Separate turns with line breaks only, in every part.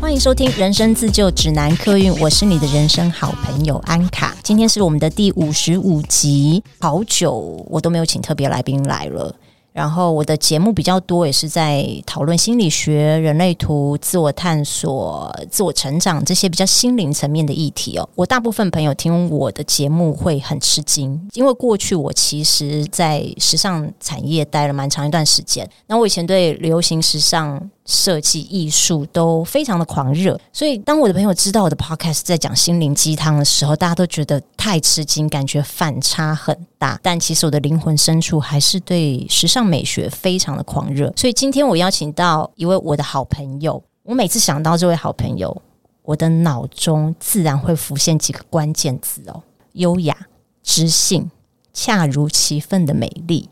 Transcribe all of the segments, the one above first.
欢迎收听《人生自救指南》客运，我是你的人生好朋友安卡。今天是我们的第五十五集，好久我都没有请特别来宾来了。然后我的节目比较多，也是在讨论心理学、人类图、自我探索、自我成长这些比较心灵层面的议题哦。我大部分朋友听我的节目会很吃惊，因为过去我其实在时尚产业待了蛮长一段时间。那我以前对流行时尚，设计艺术都非常的狂热，所以当我的朋友知道我的 podcast 在讲心灵鸡汤的时候，大家都觉得太吃惊，感觉反差很大。但其实我的灵魂深处还是对时尚美学非常的狂热。所以今天我邀请到一位我的好朋友，我每次想到这位好朋友，我的脑中自然会浮现几个关键字哦：优雅、知性、恰如其分的美丽。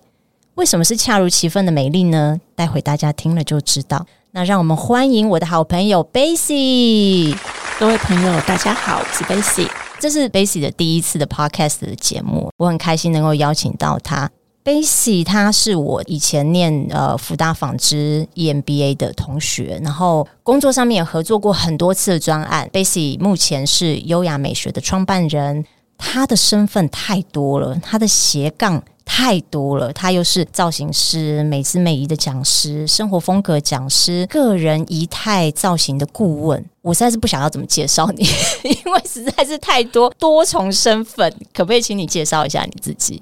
为什么是恰如其分的美丽呢？待会大家听了就知道。那让我们欢迎我的好朋友 Bessy。
各位朋友，大家好，我是 Bessy。
这是 Bessy 的第一次的 Podcast 的节目，我很开心能够邀请到她。Bessy 她是我以前念呃福大纺织 EMBA 的同学，然后工作上面也合作过很多次的专案。Bessy 目前是优雅美学的创办人，她的身份太多了，她的斜杠。太多了，他又是造型师、美姿美仪的讲师、生活风格讲师、个人仪态造型的顾问。我实在是不想要怎么介绍你，因为实在是太多多重身份。可不可以请你介绍一下你自己？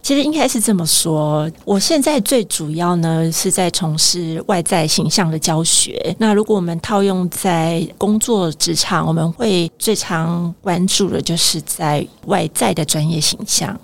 其实应该是这么说，我现在最主要呢是在从事外在形象的教学。那如果我们套用在工作职场，我们会最常关注的就是在外在的专业形象。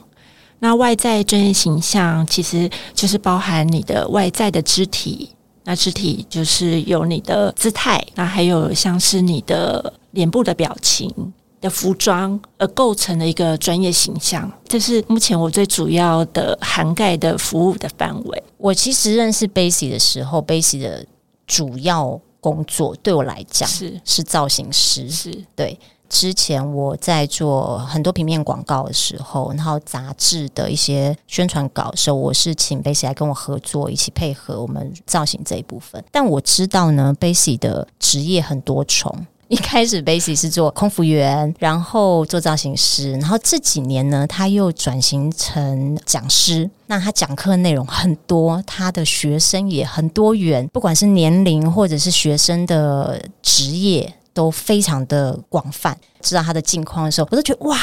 那外在专业形象其实就是包含你的外在的肢体，那肢体就是有你的姿态，那还有像是你的脸部的表情的服装而构成的一个专业形象。这是目前我最主要的涵盖的服务的范围。
我其实认识 Bessy 的时候，Bessy 的主要工作对我来讲是是造型师，是对。之前我在做很多平面广告的时候，然后杂志的一些宣传稿的时候，我是请 Bessy 来跟我合作，一起配合我们造型这一部分。但我知道呢，Bessy 的职业很多重。一开始 Bessy 是做空服员，然后做造型师，然后这几年呢，他又转型成讲师。那他讲课内容很多，他的学生也很多元，不管是年龄或者是学生的职业。都非常的广泛，知道他的近况的时候，我都觉得哇。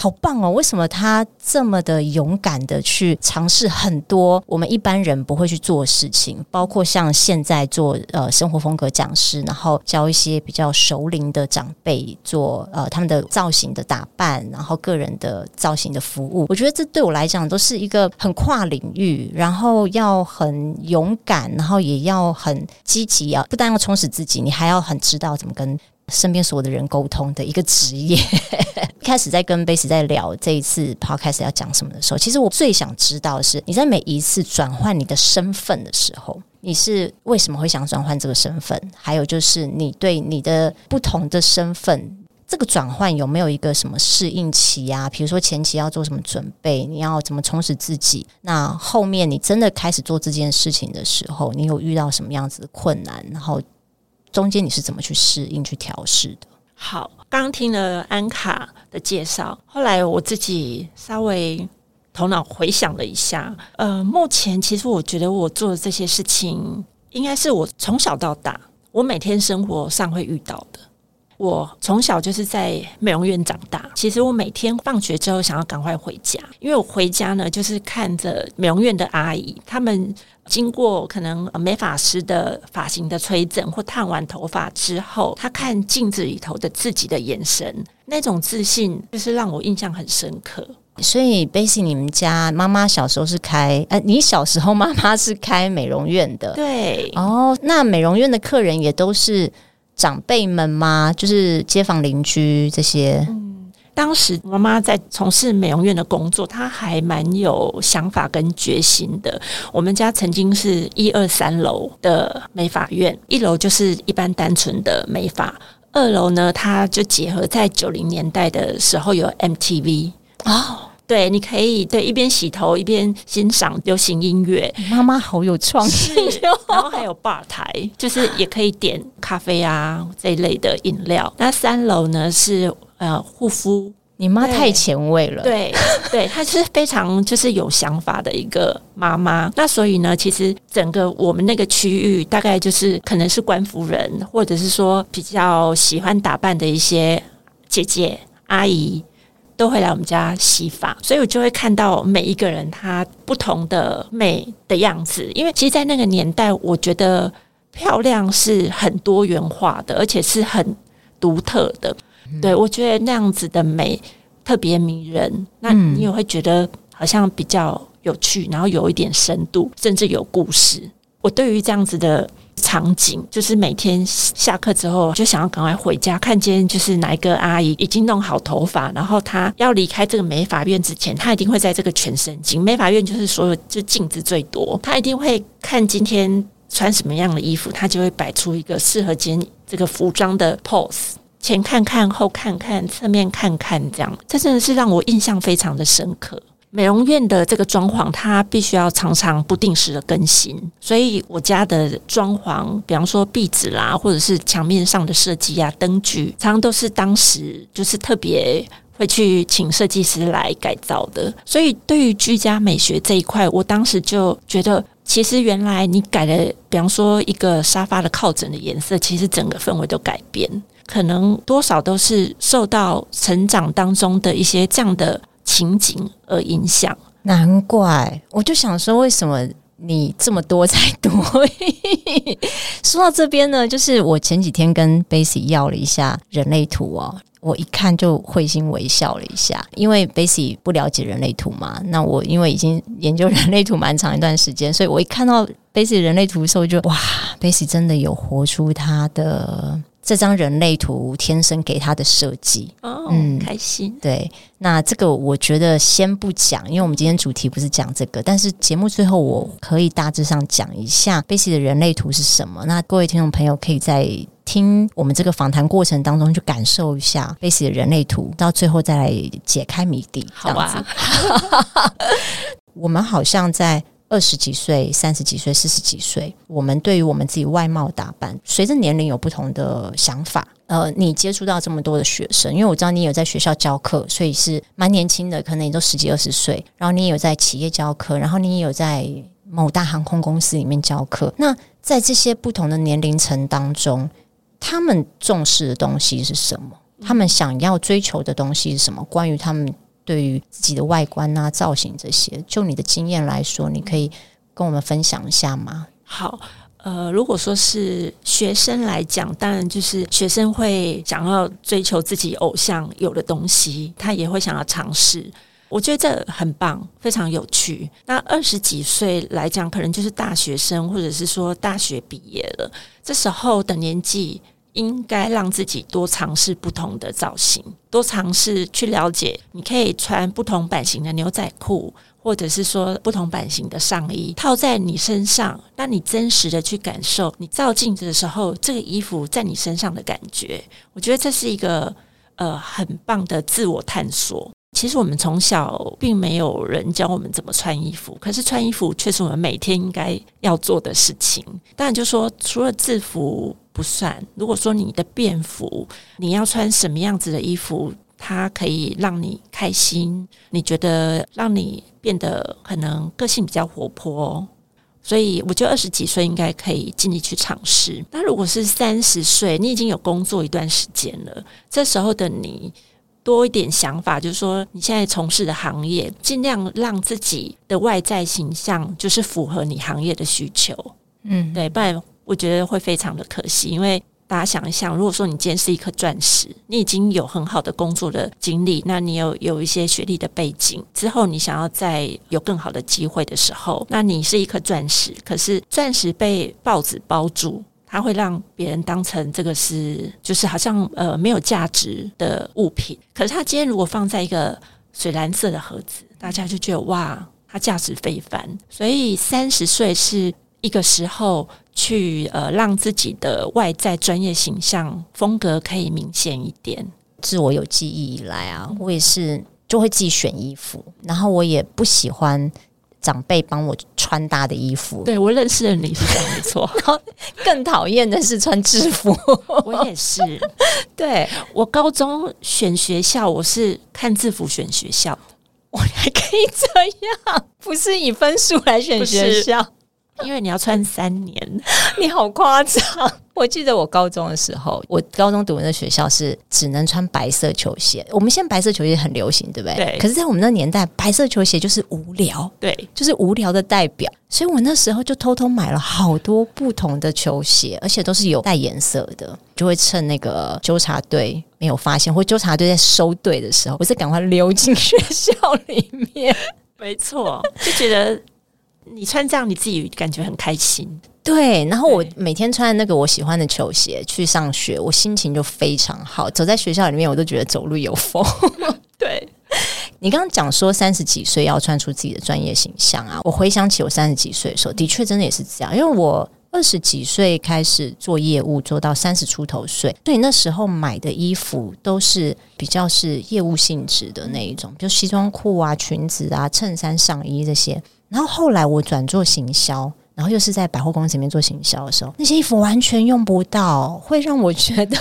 好棒哦！为什么他这么的勇敢的去尝试很多我们一般人不会去做的事情？包括像现在做呃生活风格讲师，然后教一些比较熟龄的长辈做呃他们的造型的打扮，然后个人的造型的服务。我觉得这对我来讲都是一个很跨领域，然后要很勇敢，然后也要很积极啊！不但要充实自己，你还要很知道怎么跟。身边所有的人沟通的一个职业。一开始在跟 Base 在聊这一次 Podcast 要讲什么的时候，其实我最想知道的是，你在每一次转换你的身份的时候，你是为什么会想转换这个身份？还有就是你对你的不同的身份这个转换有没有一个什么适应期啊？比如说前期要做什么准备？你要怎么充实自己？那后面你真的开始做这件事情的时候，你有遇到什么样子的困难？然后。中间你是怎么去适应、去调试的？
好，刚听了安卡的介绍，后来我自己稍微头脑回想了一下，呃，目前其实我觉得我做的这些事情，应该是我从小到大，我每天生活上会遇到的。我从小就是在美容院长大，其实我每天放学之后想要赶快回家，因为我回家呢，就是看着美容院的阿姨，他们经过可能美发师的发型的吹整或烫完头发之后，他看镜子里头的自己的眼神，那种自信就是让我印象很深刻。
所以，Bessy，你们家妈妈小时候是开，呃，你小时候妈妈是开美容院的，
对，
哦，那美容院的客人也都是。长辈们吗？就是街坊邻居这些。
嗯，当时妈妈在从事美容院的工作，她还蛮有想法跟决心的。我们家曾经是一二三楼的美发院，一楼就是一般单纯的美发，二楼呢，它就结合在九零年代的时候有 MTV
哦。
对，你可以对一边洗头一边欣赏流行音乐。
妈妈好有创意
哦，然后还有吧台，就是也可以点咖啡啊这一类的饮料。那三楼呢是呃护肤。
你妈太前卫了，
对对，她是非常就是有想法的一个妈妈。那所以呢，其实整个我们那个区域，大概就是可能是官夫人，或者是说比较喜欢打扮的一些姐姐阿姨，都会来我们家洗发。所以我就会看到每一个人她不同的美的样子。因为其实，在那个年代，我觉得漂亮是很多元化的，而且是很独特的。对，我觉得那样子的美特别迷人，那你也会觉得好像比较有趣，然后有一点深度，甚至有故事。我对于这样子的场景，就是每天下课之后就想要赶快回家，看见就是哪一个阿姨已经弄好头发，然后她要离开这个美发院之前，她一定会在这个全身镜，美发院就是所有就镜子最多，她一定会看今天穿什么样的衣服，她就会摆出一个适合今天这个服装的 pose。前看看，后看看，侧面看看，这样，这真的是让我印象非常的深刻。美容院的这个装潢，它必须要常常不定时的更新，所以我家的装潢，比方说壁纸啦，或者是墙面上的设计啊、灯具，常常都是当时就是特别会去请设计师来改造的。所以，对于居家美学这一块，我当时就觉得，其实原来你改了，比方说一个沙发的靠枕的颜色，其实整个氛围都改变。可能多少都是受到成长当中的一些这样的情景而影响。
难怪，我就想说，为什么你这么多才多艺？说到这边呢，就是我前几天跟 Bessy 要了一下人类图哦，我一看就会心微笑了一下，因为 Bessy 不了解人类图嘛。那我因为已经研究人类图蛮长一段时间，所以我一看到 Bessy 人类图的时候就，哇，Bessy 真的有活出他的。这张人类图天生给他的设计，
哦，嗯，开心。
对，那这个我觉得先不讲，因为我们今天主题不是讲这个，但是节目最后我可以大致上讲一下 Bessy 的人类图是什么。那各位听众朋友可以在听我们这个访谈过程当中去感受一下 Bessy 的人类图，到最后再来解开谜底。
好吧，
我们好像在。二十几岁、三十几岁、四十几岁，我们对于我们自己外貌打扮，随着年龄有不同的想法。呃，你接触到这么多的学生，因为我知道你有在学校教课，所以是蛮年轻的，可能也都十几二十岁。然后你也有在企业教课，然后你也有在某大航空公司里面教课。那在这些不同的年龄层当中，他们重视的东西是什么？他们想要追求的东西是什么？关于他们。对于自己的外观啊、造型这些，就你的经验来说，你可以跟我们分享一下吗？
好，呃，如果说是学生来讲，当然就是学生会想要追求自己偶像有的东西，他也会想要尝试。我觉得这很棒，非常有趣。那二十几岁来讲，可能就是大学生，或者是说大学毕业了，这时候的年纪。应该让自己多尝试不同的造型，多尝试去了解。你可以穿不同版型的牛仔裤，或者是说不同版型的上衣套在你身上，让你真实的去感受你照镜子的时候，这个衣服在你身上的感觉。我觉得这是一个呃很棒的自我探索。其实我们从小并没有人教我们怎么穿衣服，可是穿衣服却是我们每天应该要做的事情。当然，就说除了制服。不算。如果说你的便服，你要穿什么样子的衣服，它可以让你开心，你觉得让你变得可能个性比较活泼，所以我觉得二十几岁应该可以尽力去尝试。那如果是三十岁，你已经有工作一段时间了，这时候的你多一点想法，就是说你现在从事的行业，尽量让自己的外在形象就是符合你行业的需求。嗯，对，不然。我觉得会非常的可惜，因为大家想一想，如果说你今天是一颗钻石，你已经有很好的工作的经历，那你有有一些学历的背景，之后你想要再有更好的机会的时候，那你是一颗钻石，可是钻石被报纸包住，它会让别人当成这个是就是好像呃没有价值的物品。可是它今天如果放在一个水蓝色的盒子，大家就觉得哇，它价值非凡。所以三十岁是一个时候。去呃，让自己的外在专业形象风格可以明显一点。
自我有记忆以来啊，我也是就会自己选衣服，然后我也不喜欢长辈帮我穿搭的衣服。
对，我认识的你是这样没错，
然后更讨厌的是穿制服。
我也是，
对，
我高中选学校，我是看制服选学校，
我还可以这样，不是以分数来选学校。
因为你要穿三年，
你好夸张！我记得我高中的时候，我高中读的学校是只能穿白色球鞋。我们现在白色球鞋很流行，对不对？
对。
可是，在我们那年代，白色球鞋就是无聊，
对，
就是无聊的代表。所以我那时候就偷偷买了好多不同的球鞋，而且都是有带颜色的，就会趁那个纠察队没有发现，或纠察队在收队的时候，我是赶快溜进学校里面。
没错，就觉得。你穿这样，你自己感觉很开心。
对，然后我每天穿那个我喜欢的球鞋去上学，我心情就非常好。走在学校里面，我都觉得走路有风。
对，
你刚刚讲说三十几岁要穿出自己的专业形象啊，我回想起我三十几岁的时候，的确真的也是这样。因为我二十几岁开始做业务，做到三十出头岁，所以那时候买的衣服都是比较是业务性质的那一种，比如西装裤啊、裙子啊、衬衫、上衣这些。然后后来我转做行销，然后又是在百货公司里面做行销的时候，那些衣服完全用不到，会让我觉得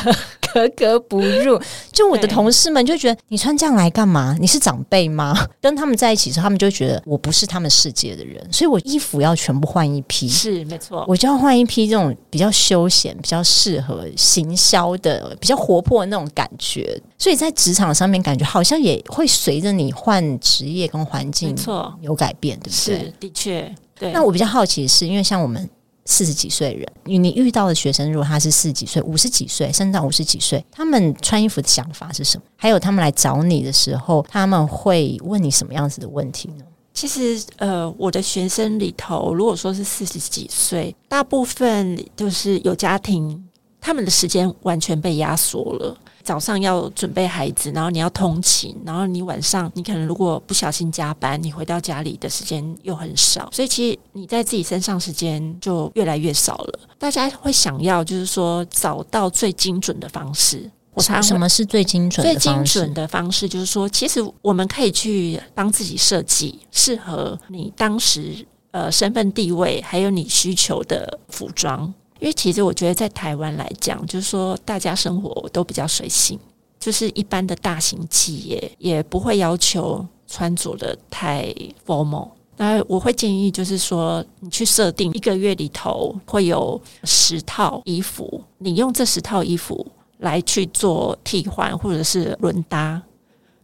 格格不入。就我的同事们就觉得你穿这样来干嘛？你是长辈吗？跟他们在一起的时候，他们就觉得我不是他们世界的人，所以我衣服要全部换一批。
是没错，
我就要换一批这种比较休闲、比较适合行销的、比较活泼的那种感觉。所以在职场上面，感觉好像也会随着你换职业跟环境，没错有改变，对不对？
是的确，对。
那我比较好奇的是，因为像我们四十几岁的人，你遇到的学生，如果他是四十几岁、五十几岁，甚至到五十几岁，他们穿衣服的想法是什么？还有他们来找你的时候，他们会问你什么样子的问题呢？
其实，呃，我的学生里头，如果说是四十几岁，大部分就是有家庭，他们的时间完全被压缩了。早上要准备孩子，然后你要通勤，然后你晚上你可能如果不小心加班，你回到家里的时间又很少，所以其实你在自己身上时间就越来越少了。大家会想要就是说找到最精准的方式。我常
什么是最精准的
最精准的方式？就是说，其实我们可以去帮自己设计适合你当时呃身份地位还有你需求的服装。因为其实我觉得在台湾来讲，就是说大家生活都比较随性，就是一般的大型企业也不会要求穿着的太 formal。那我会建议就是说，你去设定一个月里头会有十套衣服，你用这十套衣服来去做替换或者是轮搭。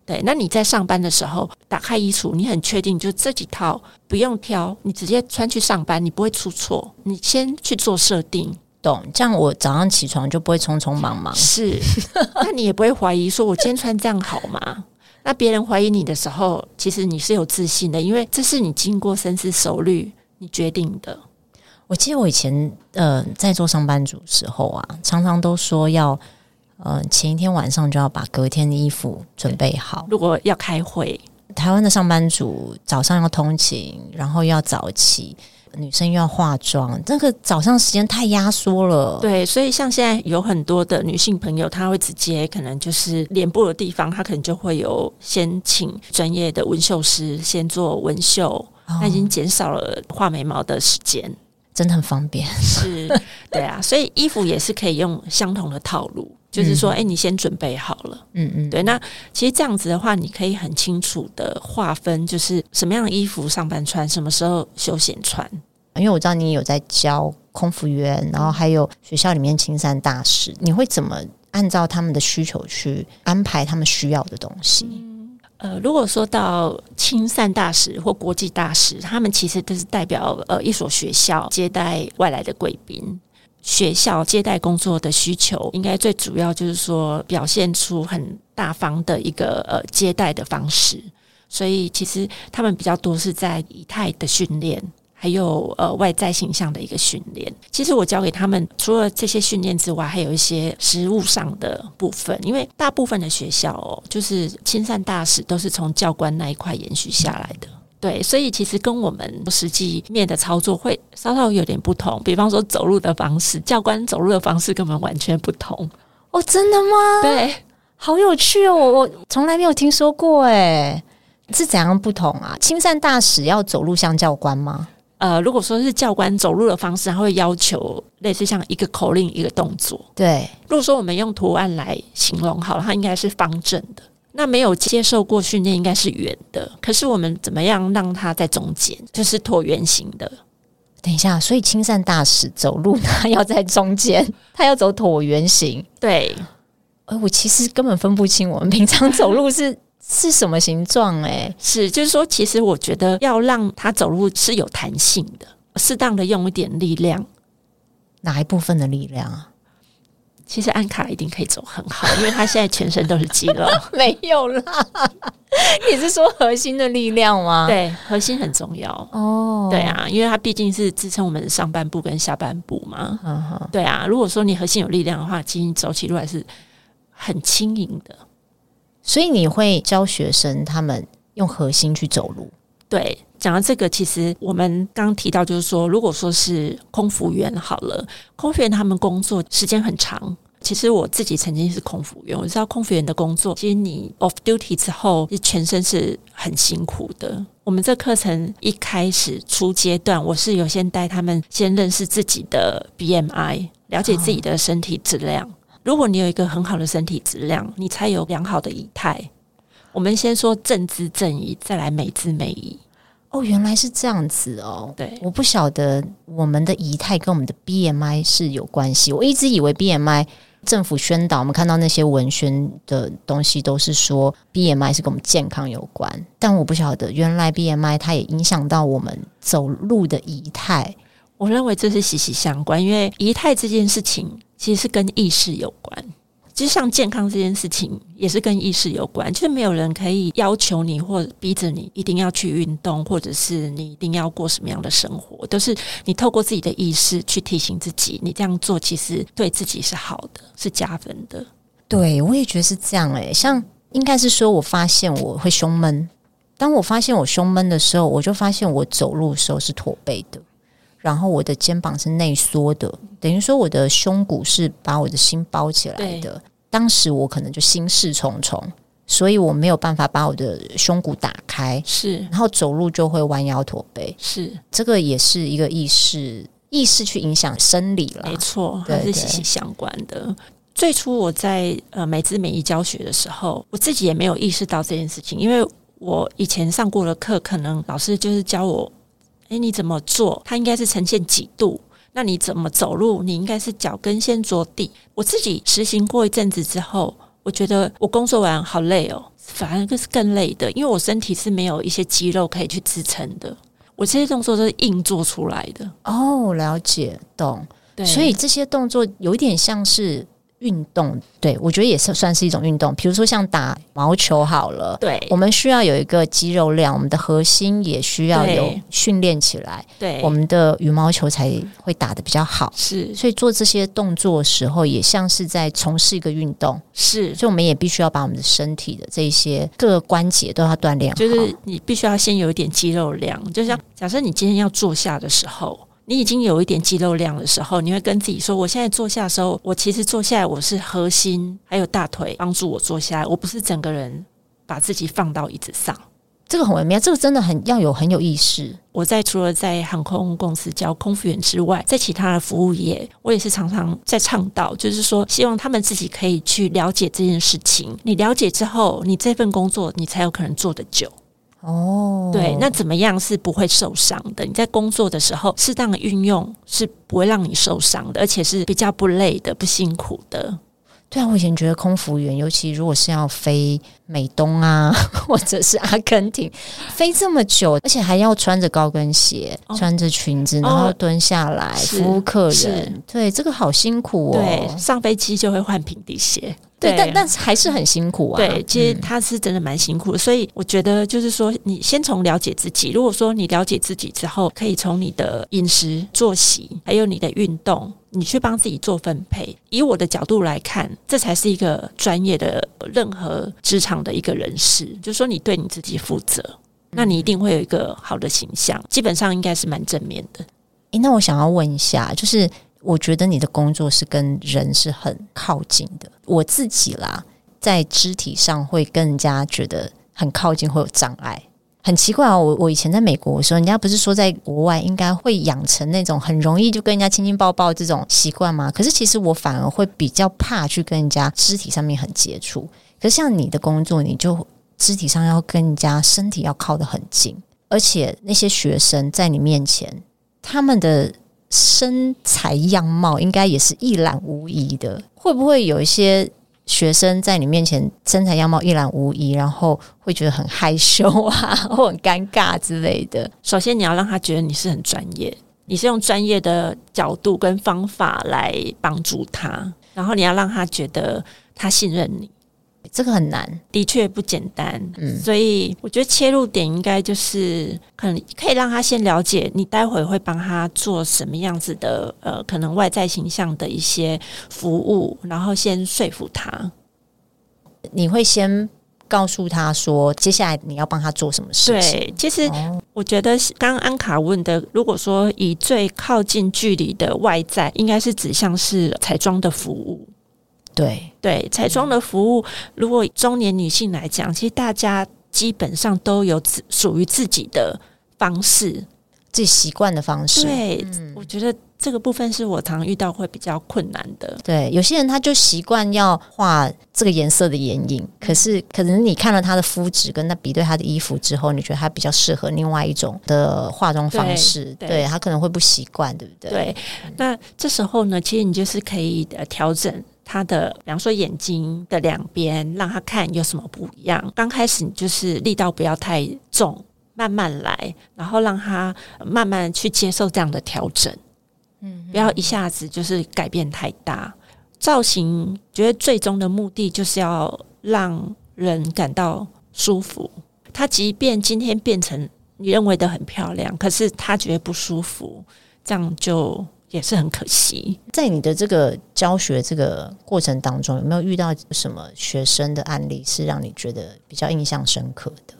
对，那你在上班的时候打开衣橱，你很确定就这几套不用挑，你直接穿去上班，你不会出错。你先去做设定，
懂？这样我早上起床就不会匆匆忙忙。
是，那你也不会怀疑说，我今天穿这样好吗？那别人怀疑你的时候，其实你是有自信的，因为这是你经过深思熟虑你决定的。
我记得我以前呃在做上班族时候啊，常常都说要。呃，前一天晚上就要把隔天的衣服准备好。
如果要开会，
台湾的上班族早上要通勤，然后又要早起，女生又要化妆，这个早上时间太压缩了。
对，所以像现在有很多的女性朋友，她会直接可能就是脸部的地方，她可能就会有先请专业的纹绣师先做纹绣，她已经减少了画眉毛的时间，
真的很方便。
是，对啊，所以衣服也是可以用相同的套路。就是说，哎、欸，你先准备好了，嗯嗯，对。那其实这样子的话，你可以很清楚的划分，就是什么样的衣服上班穿，什么时候休闲穿。
因为我知道你有在教空服员，然后还有学校里面青山大使，你会怎么按照他们的需求去安排他们需要的东西？
呃，如果说到亲善大使或国际大使，他们其实都是代表呃一所学校接待外来的贵宾。学校接待工作的需求，应该最主要就是说表现出很大方的一个呃接待的方式，所以其实他们比较多是在仪态的训练，还有呃外在形象的一个训练。其实我教给他们除了这些训练之外，还有一些实物上的部分，因为大部分的学校哦，就是亲善大使都是从教官那一块延续下来的。对，所以其实跟我们实际面的操作会稍稍有点不同。比方说走路的方式，教官走路的方式跟我们完全不同。
哦，真的吗？
对，
好有趣哦！我我从来没有听说过，哎，是怎样不同啊？亲善大使要走路像教官吗？
呃，如果说是教官走路的方式，他会要求类似像一个口令一个动作。
对，
如果说我们用图案来形容好了，它应该是方正的。那没有接受过训练，应该是圆的。可是我们怎么样让它在中间，就是椭圆形的？
等一下，所以亲善大使走路他要在中间，他要走椭圆形。
对，
呃，我其实根本分不清我们平常走路是是什么形状。哎，
是，就是说，其实我觉得要让他走路是有弹性的，适当的用一点力量。
哪一部分的力量啊？
其实安卡一定可以走很好，因为他现在全身都是肌肉。
没有啦，你是说核心的力量吗？
对，核心很重要哦。对啊，因为它毕竟是支撑我们的上半部跟下半部嘛。嗯哼。对啊，如果说你核心有力量的话，其实走起路来是很轻盈的。
所以你会教学生他们用核心去走路。
对，讲到这个，其实我们刚提到，就是说，如果说是空服员好了，空服员他们工作时间很长。其实我自己曾经是空服员，我知道空服员的工作，其实你 off duty 之后，全身是很辛苦的。我们这课程一开始初阶段，我是有先带他们先认识自己的 BMI，了解自己的身体质量。如果你有一个很好的身体质量，你才有良好的仪态。我们先说正姿正仪，再来美姿美仪。
哦，原来是这样子哦。
对，
我不晓得我们的仪态跟我们的 BMI 是有关系。我一直以为 BMI 政府宣导，我们看到那些文宣的东西都是说 BMI 是跟我们健康有关，但我不晓得原来 BMI 它也影响到我们走路的仪态。
我认为这是息息相关，因为仪态这件事情其实是跟意识有关。其实像健康这件事情，也是跟意识有关。就是没有人可以要求你或逼着你一定要去运动，或者是你一定要过什么样的生活，都是你透过自己的意识去提醒自己，你这样做其实对自己是好的，是加分的。
对，我也觉得是这样诶，像应该是说，我发现我会胸闷。当我发现我胸闷的时候，我就发现我走路的时候是驼背的。然后我的肩膀是内缩的，等于说我的胸骨是把我的心包起来的。对当时我可能就心事重重，所以我没有办法把我的胸骨打开。
是，
然后走路就会弯腰驼背。
是，
这个也是一个意识，意识去影响生理了。
没错，还是息息相关的。最初我在呃美姿美仪教学的时候，我自己也没有意识到这件事情，因为我以前上过的课，可能老师就是教我。诶，你怎么做？它应该是呈现几度？那你怎么走路？你应该是脚跟先着地。我自己实行过一阵子之后，我觉得我工作完好累哦，反而更是更累的，因为我身体是没有一些肌肉可以去支撑的。我这些动作都是硬做出来的。
哦，了解，懂。对，所以这些动作有点像是。运动，对，我觉得也是算是一种运动。比如说像打毛球好了，
对，
我们需要有一个肌肉量，我们的核心也需要有训练起来，
对，
我们的羽毛球才会打得比较好。
是，
所以做这些动作的时候，也像是在从事一个运动。
是，
所以我们也必须要把我们的身体的这些各个关节都要锻炼好。
就是你必须要先有一点肌肉量，就像假设你今天要坐下的时候。你已经有一点肌肉量的时候，你会跟自己说：“我现在坐下的时候，我其实坐下来，我是核心还有大腿帮助我坐下来，我不是整个人把自己放到椅子上。”
这个很微妙，这个真的很要有很有意识。
我在除了在航空公司教空服员之外，在其他的服务业，我也是常常在倡导，就是说希望他们自己可以去了解这件事情。你了解之后，你这份工作你才有可能做得久。
哦，
对，那怎么样是不会受伤的？你在工作的时候，适当的运用是不会让你受伤的，而且是比较不累的、不辛苦的。
对啊，我以前觉得空服员，尤其如果是要飞美东啊，或者是阿根廷，飞这么久，而且还要穿着高跟鞋、哦、穿着裙子，然后蹲下来、哦、服务客人，对，这个好辛苦哦。
对，上飞机就会换平底鞋。
对，但但是还是很辛苦啊。
对，其实他是真的蛮辛苦所以我觉得就是说，你先从了解自己。如果说你了解自己之后，可以从你的饮食、作息，还有你的运动，你去帮自己做分配。以我的角度来看，这才是一个专业的任何职场的一个人士。就是说，你对你自己负责，那你一定会有一个好的形象。基本上应该是蛮正面的。
诶，那我想要问一下，就是。我觉得你的工作是跟人是很靠近的。我自己啦，在肢体上会更加觉得很靠近，会有障碍。很奇怪哦，我我以前在美国的时候，人家不是说在国外应该会养成那种很容易就跟人家亲亲抱抱这种习惯吗？可是其实我反而会比较怕去跟人家肢体上面很接触。可是像你的工作，你就肢体上要跟人家身体要靠得很近，而且那些学生在你面前，他们的身材样貌应该也是一览无遗的。会不会有一些？学生在你面前身材样貌一览无遗，然后会觉得很害羞啊，或很尴尬之类的。
首先，你要让他觉得你是很专业，你是用专业的角度跟方法来帮助他，然后你要让他觉得他信任你。
这个很难，
的确不简单。嗯，所以我觉得切入点应该就是可能可以让他先了解你待会会帮他做什么样子的呃，可能外在形象的一些服务，然后先说服他。
你会先告诉他说，接下来你要帮他做什么事情？
对，其实我觉得刚刚安卡问的，如果说以最靠近距离的外在，应该是指向是彩妆的服务。
对
对，彩妆的服务，如果中年女性来讲，其实大家基本上都有自属于自己的方式，
自己习惯的方式。
对，嗯，我觉得这个部分是我常遇到会比较困难的。
对，有些人他就习惯要画这个颜色的眼影，可是可能你看了他的肤质，跟他比对他的衣服之后，你觉得他比较适合另外一种的化妆方式，对，对他可能会不习惯，对不对？
对，那这时候呢，其实你就是可以呃调整。他的，比方说眼睛的两边，让他看有什么不一样。刚开始你就是力道不要太重，慢慢来，然后让他慢慢去接受这样的调整。嗯，不要一下子就是改变太大。造型，觉得最终的目的就是要让人感到舒服。他即便今天变成你认为的很漂亮，可是他觉得不舒服，这样就。也是很可惜，
在你的这个教学这个过程当中，有没有遇到什么学生的案例是让你觉得比较印象深刻的？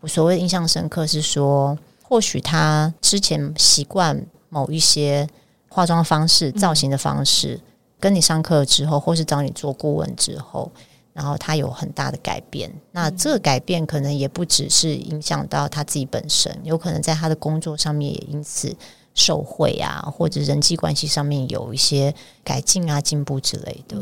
我所谓印象深刻是说，或许他之前习惯某一些化妆方式、造型的方式，跟你上课之后，或是找你做顾问之后，然后他有很大的改变。那这个改变可能也不只是影响到他自己本身，有可能在他的工作上面也因此。受惠啊，或者人际关系上面有一些改进啊、进步之类的。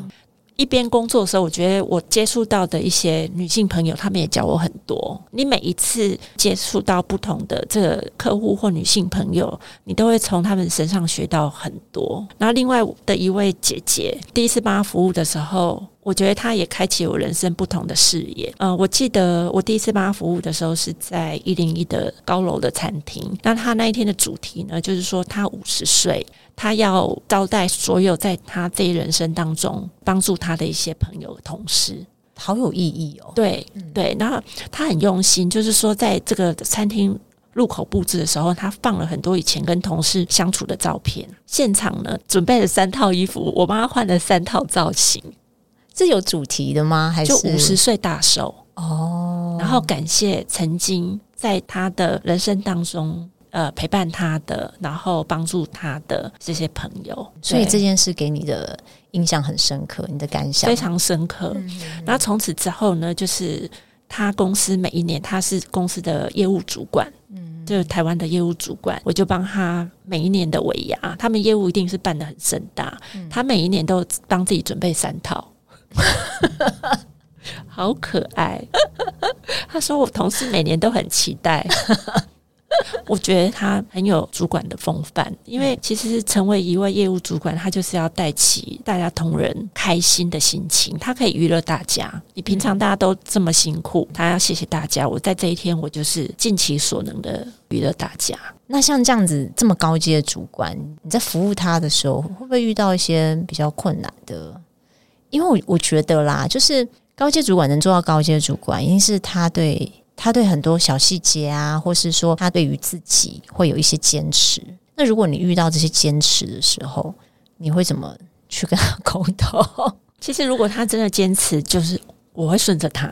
一边工作的时候，我觉得我接触到的一些女性朋友，她们也教我很多。你每一次接触到不同的这个客户或女性朋友，你都会从她们身上学到很多。然后，另外的一位姐姐，第一次帮她服务的时候。我觉得他也开启我人生不同的视野。呃，我记得我第一次帮他服务的时候是在一零一的高楼的餐厅。那他那一天的主题呢，就是说他五十岁，他要招待所有在他这一人生当中帮助他的一些朋友、同事，
好有意义哦。
对对，然后他很用心，就是说在这个餐厅入口布置的时候，他放了很多以前跟同事相处的照片。现场呢，准备了三套衣服，我帮他换了三套造型。
是有主题的吗？还是
就五十岁大寿
哦？
然后感谢曾经在他的人生当中，呃，陪伴他的，然后帮助他的这些朋友。
所以这件事给你的印象很深刻，你的感想
非常深刻。嗯嗯，然后从此之后呢，就是他公司每一年他是公司的业务主管，嗯，就是台湾的业务主管，我就帮他每一年的尾牙，他们业务一定是办得很盛大，嗯，他每一年都帮自己准备三套。好可爱！他说我同事每年都很期待。我觉得他很有主管的风范，因为其实成为一位业务主管，他就是要带起大家同仁开心的心情，他可以娱乐大家。你平常大家都这么辛苦，他要谢谢大家。我在这一天，我就是尽其所能的娱乐大家。
那像这样子这么高阶的主管，你在服务他的时候，会不会遇到一些比较困难的？因为我我觉得啦，就是高阶主管能做到高阶主管，一定是他对他对很多小细节啊，或是说他对于自己会有一些坚持。那如果你遇到这些坚持的时候，你会怎么去跟他 沟通？
其实如果他真的坚持，就是我会顺着他，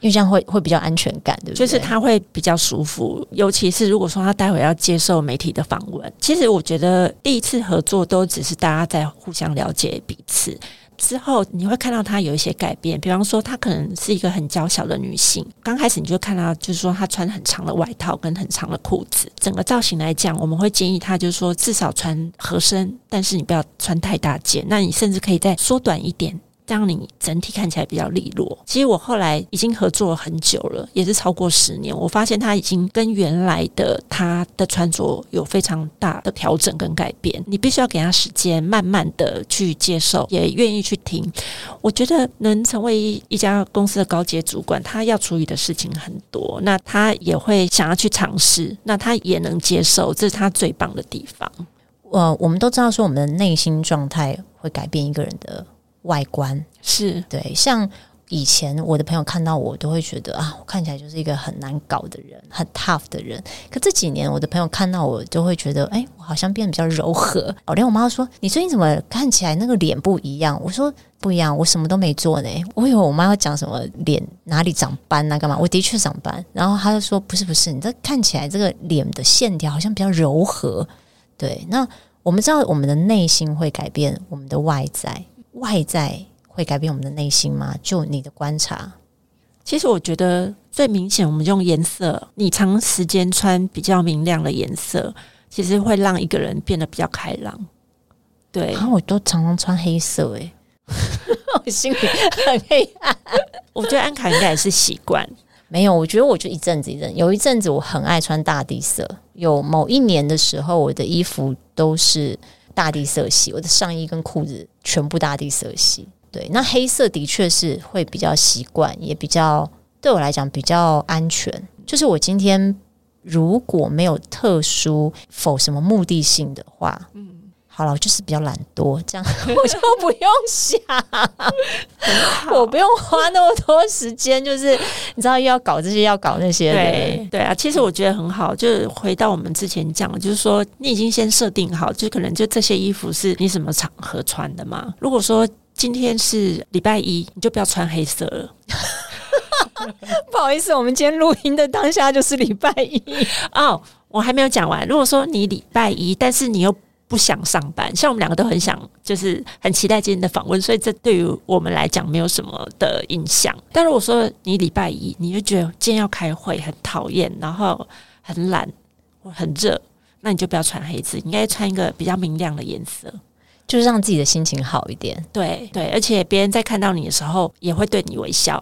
因为这样会会比较安全感，对不对？
就是他会比较舒服。尤其是如果说他待会要接受媒体的访问，其实我觉得第一次合作都只是大家在互相了解彼此。之后你会看到她有一些改变，比方说她可能是一个很娇小的女性，刚开始你就看到就是说她穿很长的外套跟很长的裤子，整个造型来讲，我们会建议她就是说至少穿合身，但是你不要穿太大件，那你甚至可以再缩短一点。这样你整体看起来比较利落。其实我后来已经合作了很久了，也是超过十年。我发现他已经跟原来的他的穿着有非常大的调整跟改变。你必须要给他时间，慢慢的去接受，也愿意去听。我觉得能成为一家公司的高阶主管，他要处理的事情很多，那他也会想要去尝试，那他也能接受，这是他最棒的地方。
呃，我们都知道说，我们的内心状态会改变一个人的。外观
是
对，像以前我的朋友看到我都会觉得啊，我看起来就是一个很难搞的人，很 tough 的人。可这几年我的朋友看到我都会觉得，哎，我好像变得比较柔和。哦，连我妈说，你最近怎么看起来那个脸不一样？我说不一样，我什么都没做呢。我以为我妈要讲什么脸哪里长斑啊，干嘛？我的确长斑。然后她就说，不是不是，你这看起来这个脸的线条好像比较柔和。对，那我们知道我们的内心会改变我们的外在。外在会改变我们的内心吗？就你的观察，
其实我觉得最明显，我们用颜色，你长时间穿比较明亮的颜色，其实会让一个人变得比较开朗。对，
然后我都常常穿黑色，诶，我心里很黑暗。
我觉得安卡应该也是习惯，
没有，我觉得我就一阵子一阵，有一阵子我很爱穿大地色，有某一年的时候，我的衣服都是。大地色系，我的上衣跟裤子全部大地色系。对，那黑色的确是会比较习惯，也比较对我来讲比较安全。就是我今天如果没有特殊否什么目的性的话，嗯。好了，我就是比较懒惰，这样我就不用想，我不用花那么多时间，就是你知道又要搞这些，要搞那些，
对对啊。其实我觉得很好，就是回到我们之前讲，就是说你已经先设定好，就可能就这些衣服是你什么场合穿的嘛。如果说今天是礼拜一，你就不要穿黑色了。
不好意思，我们今天录音的当下就是礼拜一
哦，我还没有讲完。如果说你礼拜一，但是你又不想上班，像我们两个都很想，就是很期待今天的访问，所以这对于我们来讲没有什么的影响。但如果说你礼拜一，你就觉得今天要开会很讨厌，然后很懒或很热，那你就不要穿黑色，你应该穿一个比较明亮的颜色，
就是让自己的心情好一点。
对对，而且别人在看到你的时候也会对你微笑。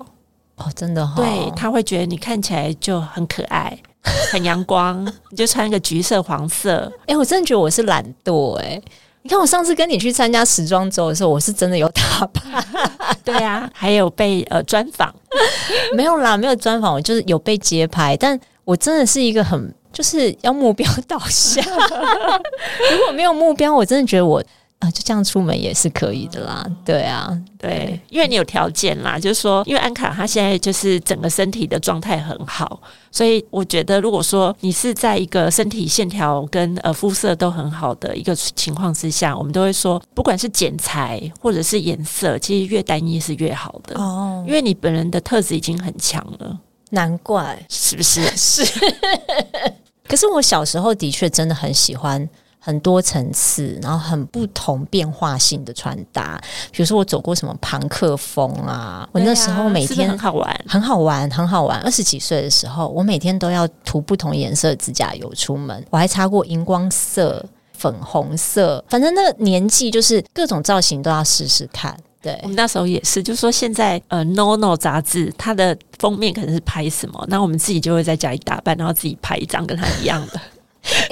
哦，真的哈、哦，
对，他会觉得你看起来就很可爱。很阳光，你就穿一个橘色、黄色。
哎、欸，我真的觉得我是懒惰哎、欸。你看我上次跟你去参加时装周的时候，我是真的有打扮。
对啊，还有被呃专访，
没有啦，没有专访，我就是有被街拍。但我真的是一个很就是要目标 导向。如果没有目标，我真的觉得我。啊，就这样出门也是可以的啦。对啊，
对，因为你有条件啦，就是说，因为安卡他现在就是整个身体的状态很好，所以我觉得，如果说你是在一个身体线条跟呃肤色都很好的一个情况之下，我们都会说，不管是剪裁或者是颜色，其实越单一是越好的哦，因为你本人的特质已经很强了，
难怪
是不是？
是。可是我小时候的确真的很喜欢。很多层次，然后很不同变化性的穿搭，比如说我走过什么朋克风啊，我那时候每天
很好玩，
很好玩，很好玩。二十几岁的时候，我每天都要涂不同颜色的指甲油出门，我还擦过荧光色、粉红色，反正那个年纪就是各种造型都要试试看。对，
我们那时候也是，就是说现在呃，NONO 杂志它的封面可能是拍什么，那我们自己就会在家里打扮，然后自己拍一张跟它一样的。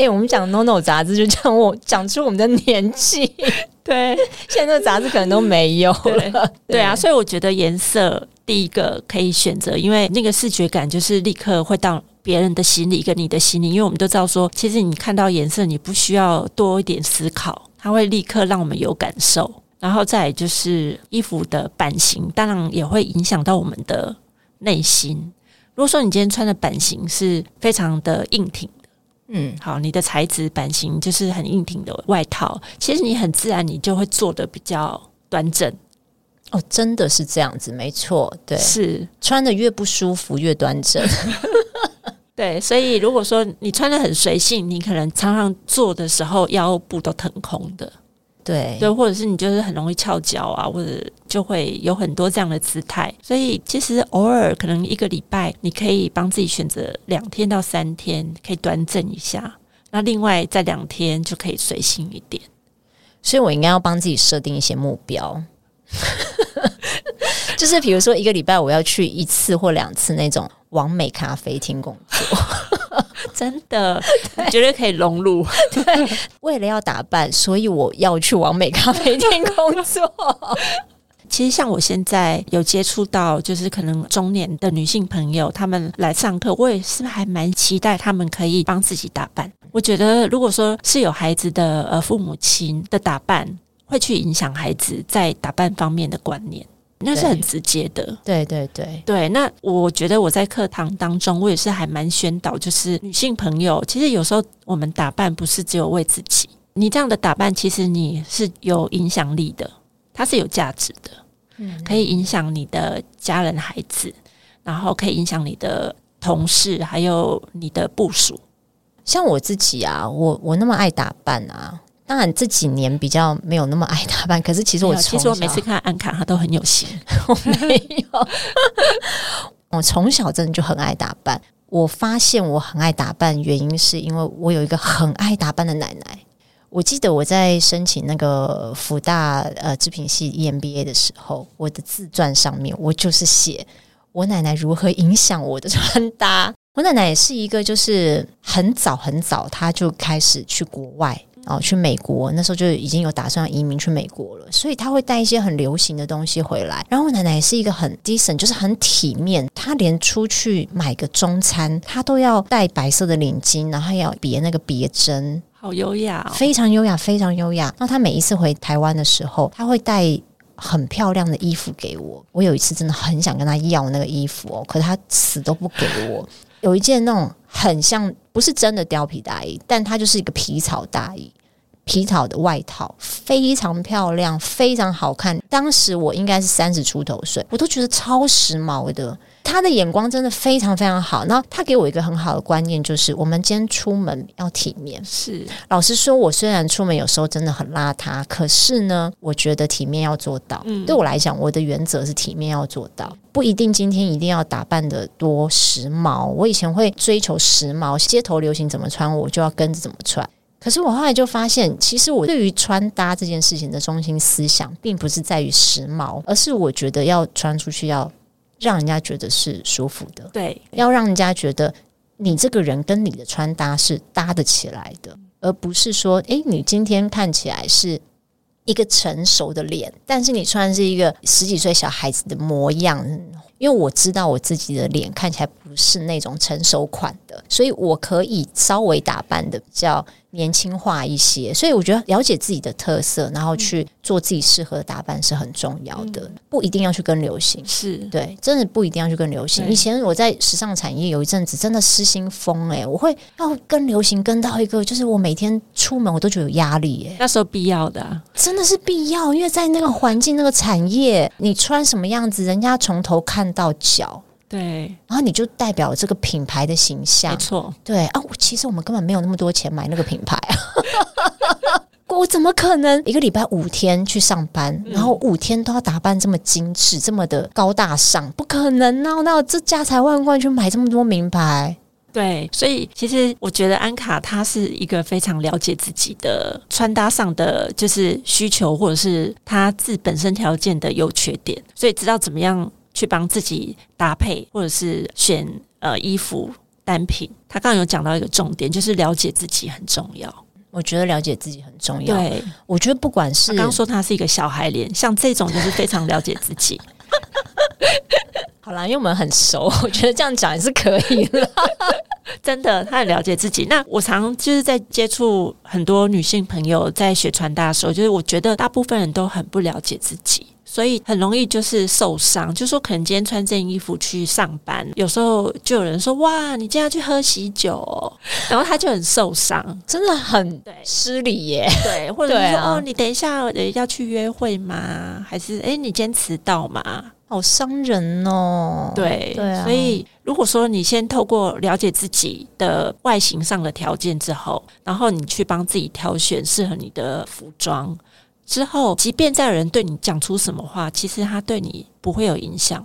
哎、欸，我们讲 NONO 杂志，就讲我讲出我们的年纪。
对，
现在那个杂志可能都没有了。
对，对，啊，所以我觉得颜色第一个可以选择，因为那个视觉感就是立刻会到别人的心里跟你的心里。因为我们都知道说，其实你看到颜色，你不需要多一点思考，它会立刻让我们有感受。然后再就是衣服的版型，当然也会影响到我们的内心。如果说你今天穿的版型是非常的硬挺。嗯，好，你的材质版型就是很硬挺的外套，其实你很自然，你就会做的比较端正。
哦，真的是这样子，没错，对，
是
穿的越不舒服越端正。
对，所以如果说你穿的很随性，你可能常常坐的时候腰部都腾空的。
对
对，或者是你就是很容易翘脚啊，或者就会有很多这样的姿态。所以其实偶尔可能一个礼拜，你可以帮自己选择两天到三天，可以端正一下。那另外在两天就可以随性一点。
所以我应该要帮自己设定一些目标，就是比如说一个礼拜我要去一次或两次那种完美咖啡厅工作。
真的，绝对可以融入。
对，为了要打扮，所以我要去完美咖啡店工作。
其实，像我现在有接触到，就是可能中年的女性朋友，她们来上课，我也是还蛮期待她们可以帮自己打扮。我觉得，如果说是有孩子的呃父母亲的打扮，会去影响孩子在打扮方面的观念。那是很直接的，
对对对
对。那我觉得我在课堂当中，我也是还蛮宣导，就是女性朋友，其实有时候我们打扮不是只有为自己，你这样的打扮其实你是有影响力的，它是有价值的，嗯，可以影响你的家人、孩子，然后可以影响你的同事，还有你的部署。
像我自己啊，我我那么爱打扮啊。当然这几年比较没有那么爱打扮，可是其实我
其实我每次看安卡，她都很有型。
我没有，我从小真的就很爱打扮。我发现我很爱打扮，原因是因为我有一个很爱打扮的奶奶。我记得我在申请那个福大呃织品系 EMBA 的时候，我的自传上面我就是写我奶奶如何影响我的穿搭。我奶奶也是一个，就是很早很早，她就开始去国外。哦，去美国那时候就已经有打算移民去美国了，所以他会带一些很流行的东西回来。然后我奶奶也是一个很 decent，就是很体面。她连出去买个中餐，她都要戴白色的领巾，然后要别那个别针，
好优雅哦，
非常优雅，非常优雅。那她每一次回台湾的时候，她会带很漂亮的衣服给我。我有一次真的很想跟她要那个衣服哦，可是她死都不给我。有一件那种很像，不是真的貂皮大衣，但它就是一个皮草大衣，皮草的外套，非常漂亮，非常好看。当时我应该是三十出头岁，我都觉得超时髦的。他的眼光真的非常非常好，然后他给我一个很好的观念，就是我们今天出门要体面。
是，
老实说，我虽然出门有时候真的很邋遢，可是呢，我觉得体面要做到。嗯，对我来讲，我的原则是体面要做到，不一定今天一定要打扮得多时髦。我以前会追求时髦，街头流行怎么穿，我就要跟着怎么穿。可是我后来就发现，其实我对于穿搭这件事情的中心思想，并不是在于时髦，而是我觉得要穿出去要。让人家觉得是舒服的，
对，
要让人家觉得你这个人跟你的穿搭是搭得起来的，而不是说，诶，你今天看起来是一个成熟的脸，但是你穿的是一个十几岁小孩子的模样。因为我知道我自己的脸看起来不是那种成熟款的，所以我可以稍微打扮的比较年轻化一些。所以我觉得了解自己的特色，然后去做自己适合的打扮是很重要的，嗯、不一定要去跟流行。
是
对，真的不一定要去跟流行。以前我在时尚产业有一阵子真的失心疯诶、欸，我会要跟流行跟到一个，就是我每天出门我都觉得有压力诶、欸。
那时候必要的、啊，
真的是必要，因为在那个环境、那个产业，你穿什么样子，人家从头看。到脚，
对，
然后你就代表这个品牌的形象，
没错，
对啊。其实我们根本没有那么多钱买那个品牌啊，我怎么可能一个礼拜五天去上班，然后五天都要打扮这么精致、这么的高大上？不可能啊！那我这家财万贯去买这么多名牌，
对。所以其实我觉得安卡她是一个非常了解自己的穿搭上的就是需求，或者是她自本身条件的优缺点，所以知道怎么样。去帮自己搭配，或者是选呃衣服单品。他刚刚有讲到一个重点，就是了解自己很重要。
我觉得了解自己很重要。
对，
我觉得不管是
刚刚说他是一个小孩脸，像这种就是非常了解自己。
好啦，因为我们很熟，我觉得这样讲也是可以的。
真的，他很了解自己。那我常就是在接触很多女性朋友在学穿搭的时候，就是我觉得大部分人都很不了解自己。所以很容易就是受伤，就说可能今天穿这件衣服去上班，有时候就有人说哇，你今天要去喝喜酒哦，然后他就很受伤，
真的很失礼耶。
对，或者是说、啊、哦，你等一下要去约会吗？还是诶，你今天迟到吗？
好伤人哦。
对
对啊，
所以如果说你先透过了解自己的外形上的条件之后，然后你去帮自己挑选适合你的服装。之后，即便再有人对你讲出什么话，其实他对你不会有影响，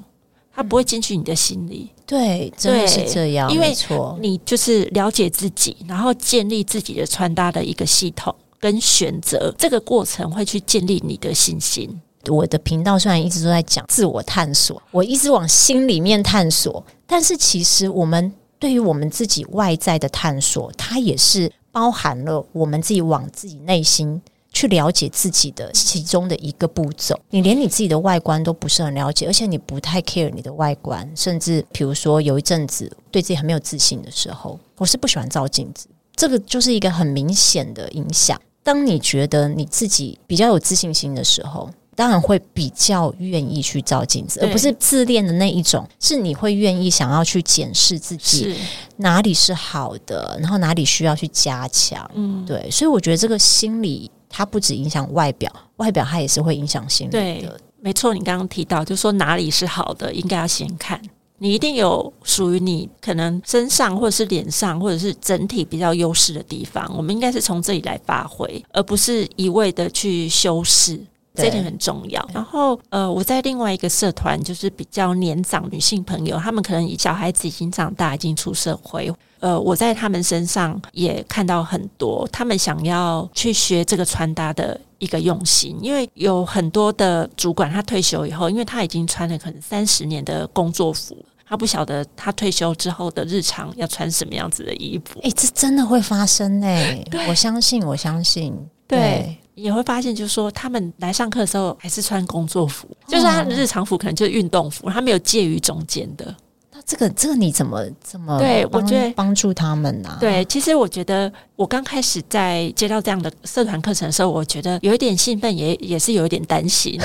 他不会进去你的心里。
对，真的是这样，
因为错你就是了解自己，然后建立自己的穿搭的一个系统跟选择，这个过程会去建立你的信心。
我的频道虽然一直都在讲自我探索，我一直往心里面探索，但是其实我们对于我们自己外在的探索，它也是包含了我们自己往自己内心去了解自己的其中的一个步骤。你连你自己的外观都不是很了解，而且你不太 care 你的外观，甚至比如说有一阵子对自己很没有自信的时候，我是不喜欢照镜子，这个就是一个很明显的影响。当你觉得你自己比较有自信心的时候。当然会比较愿意去照镜子，而不是自恋的那一种。是你会愿意想要去检视自己哪里是好的，然后哪里需要去加强。嗯，对。所以我觉得这个心理它不只影响外表，外表它也是会影响心理的。
对，没错。你刚刚提到，就说哪里是好的，应该要先看。你一定有属于你可能身上或者是脸上或者是整体比较优势的地方，我们应该是从这里来发挥，而不是一味的去修饰。这一点很重要。然后，呃，我在另外一个社团，就是比较年长女性朋友，她们可能小孩子已经长大，已经出社会。呃，我在他们身上也看到很多，他们想要去学这个穿搭的一个用心。因为有很多的主管，他退休以后，因为他已经穿了可能三十年的工作服，他不晓得他退休之后的日常要穿什么样子的衣服。
诶，这真的会发生诶，我相信，我相信，
对。对也会发现，就是说，他们来上课的时候还是穿工作服，哦、就是他的日常服可能就是运动服，他没有介于中间的。
那这个，这个你怎么怎么？
对，我觉得
帮助他们呢、啊？
对，其实我觉得我刚开始在接到这样的社团课程的时候，我觉得有一点兴奋，也也是有一点担心。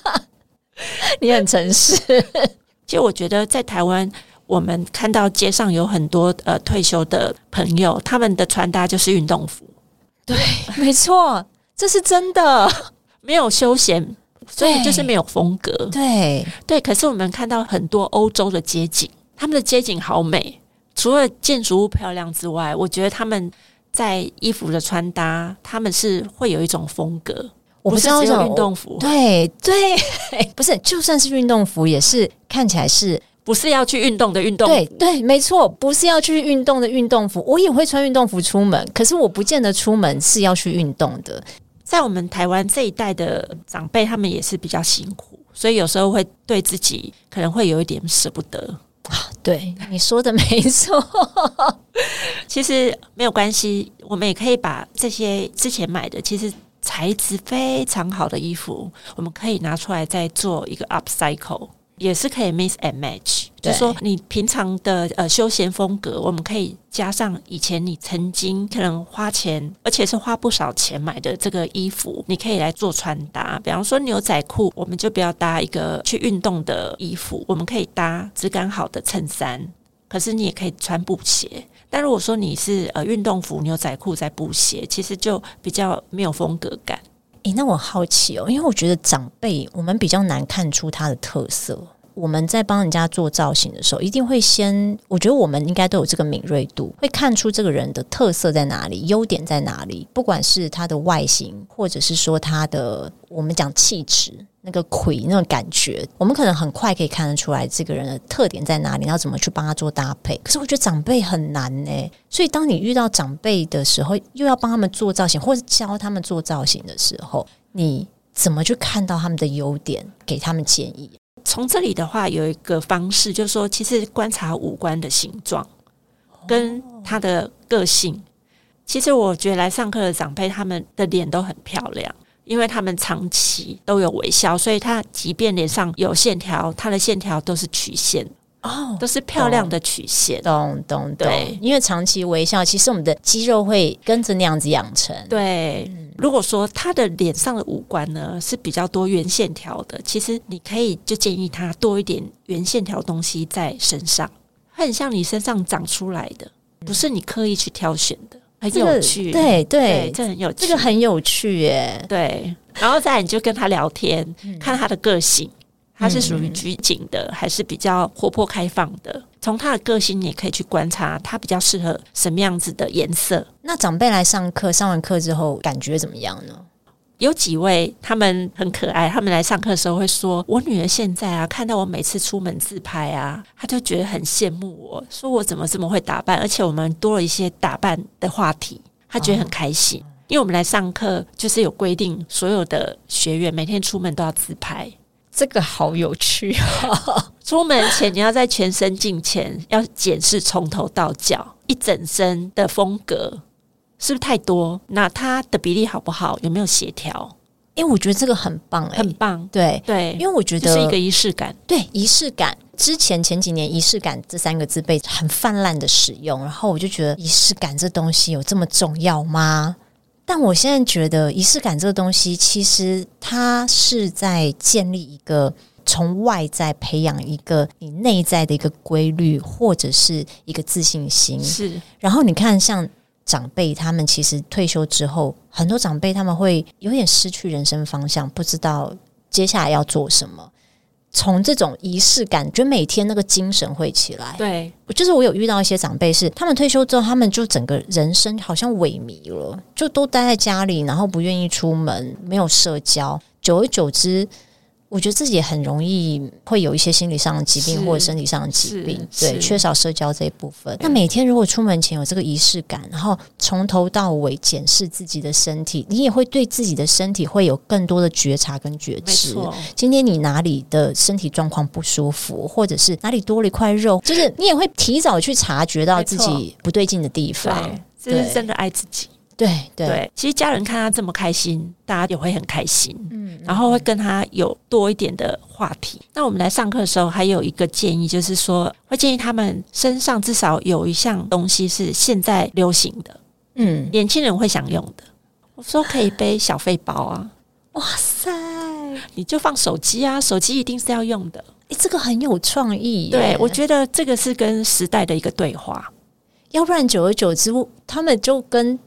你很诚实。
其实我觉得在台湾，我们看到街上有很多呃退休的朋友，他们的穿搭就是运动服。
对，没错，这是真的，
没有休闲，所以就是没有风格。
对
对，可是我们看到很多欧洲的街景，他们的街景好美，除了建筑物漂亮之外，我觉得他们在衣服的穿搭，他们是会有一种风格。我不知道，运动服，
对对，不是，就算是运动服，也是看起来是。
不是要去运动的运动服，
对对，没错，不是要去运动的运动服。我也会穿运动服出门，可是我不见得出门是要去运动的。
在我们台湾这一代的长辈，他们也是比较辛苦，所以有时候会对自己可能会有一点舍不得
啊。对，你说的没错，
其实没有关系，我们也可以把这些之前买的，其实材质非常好的衣服，我们可以拿出来再做一个 upcycle。也是可以 mix and match，就是说你平常的呃休闲风格，我们可以加上以前你曾经可能花钱，而且是花不少钱买的这个衣服，你可以来做穿搭。比方说牛仔裤，我们就不要搭一个去运动的衣服，我们可以搭质感好的衬衫。可是你也可以穿布鞋。但如果说你是呃运动服、牛仔裤再布鞋，其实就比较没有风格感。
诶，那我好奇哦，因为我觉得长辈我们比较难看出他的特色。我们在帮人家做造型的时候，一定会先，我觉得我们应该都有这个敏锐度，会看出这个人的特色在哪里，优点在哪里。不管是他的外形，或者是说他的我们讲气质，那个魁那种感觉，我们可能很快可以看得出来这个人的特点在哪里，要怎么去帮他做搭配。可是我觉得长辈很难呢，所以当你遇到长辈的时候，又要帮他们做造型，或者教他们做造型的时候，你怎么去看到他们的优点，给他们建议？
从这里的话，有一个方式，就是说，其实观察五官的形状跟他的个性。其实我觉得来上课的长辈，他们的脸都很漂亮，因为他们长期都有微笑，所以他即便脸上有线条，他的线条都是曲线。哦，都是漂亮的曲线，
懂懂懂。对，因为长期微笑，其实我们的肌肉会跟着那样子养成。
对，嗯、如果说他的脸上的五官呢是比较多圆线条的，其实你可以就建议他多一点圆线条东西在身上，很像你身上长出来的，不是你刻意去挑选的，很有趣。
这个、对对，
这很有趣，
这个很有趣耶。
对，然后再来你就跟他聊天，嗯、看他的个性。他是属于拘谨的，还是比较活泼开放的？从他的个性，你也可以去观察他比较适合什么样子的颜色。
那长辈来上课，上完课之后感觉怎么样呢？
有几位他们很可爱，他们来上课的时候会说：“我女儿现在啊，看到我每次出门自拍啊，她就觉得很羡慕我，说我怎么这么会打扮，而且我们多了一些打扮的话题，她觉得很开心。哦”因为我们来上课就是有规定，所有的学员每天出门都要自拍，
这个好有趣啊！
出门前你要在全身镜前要检视从头到脚一整身的风格。是不是太多？那它的比例好不好？有没有协调？
因为我觉得这个很棒，欸，
很棒。
对
对，
因为我觉得
是一个仪式感。
对，仪式感。之前前几年“仪式感”这三个字被很泛滥的使用，然后我就觉得仪式感这东西有这么重要吗？但我现在觉得仪式感这个东西，其实它是在建立一个从外在培养一个你内在的一个规律，或者是一个自信心。
是。然
后你看，像。长辈他们其实退休之后，很多长辈他们会有点失去人生方向，不知道接下来要做什么。从这种仪式感，觉得每天那个精神会起来。
对，
就是我有遇到一些长辈，是他们退休之后，他们就整个人生好像萎靡了，就都待在家里，然后不愿意出门，没有社交，久而久之。我觉得自己也很容易会有一些心理上的疾病或者身体上的疾病，对，缺少社交这一部分。那每天如果出门前有这个仪式感，然后从头到尾检视自己的身体，你也会对自己的身体会有更多的觉察跟觉知。今天你哪里的身体状况不舒服，或者是哪里多了一块肉，就是你也会提早去察觉到自己不对劲的地方。
这是真的爱自己。
对对，
对，其实家人看他这么开心，大家也会很开心，嗯，然后会跟他有多一点的话题。那我们来上课的时候，还有一个建议，就是说会建议他们身上至少有一项东西是现在流行的，嗯，年轻人会想用的。我说可以背小费包啊，
哇塞，
你就放手机啊，手机一定是要用的。
诶，这个很有创意，
对，我觉得这个是跟时代的一个对话，
要不然久而久之，他们就跟。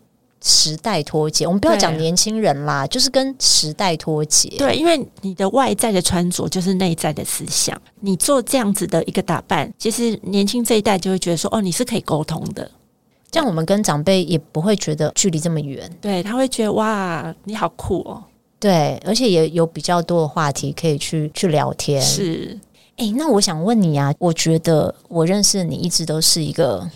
时代脱节，我们不要讲年轻人啦，就是跟时代脱节。
对，因为你的外在的穿着就是内在的思想。你做这样子的一个打扮，其实年轻这一代就会觉得说：“哦，你是可以沟通的。”
这样我们跟长辈也不会觉得距离这么远。
对，他会觉得：“哇，你好酷哦！”
对，而且也有比较多的话题可以去去聊天。
是，
诶，那我想问你啊，我觉得我认识的你一直都是一个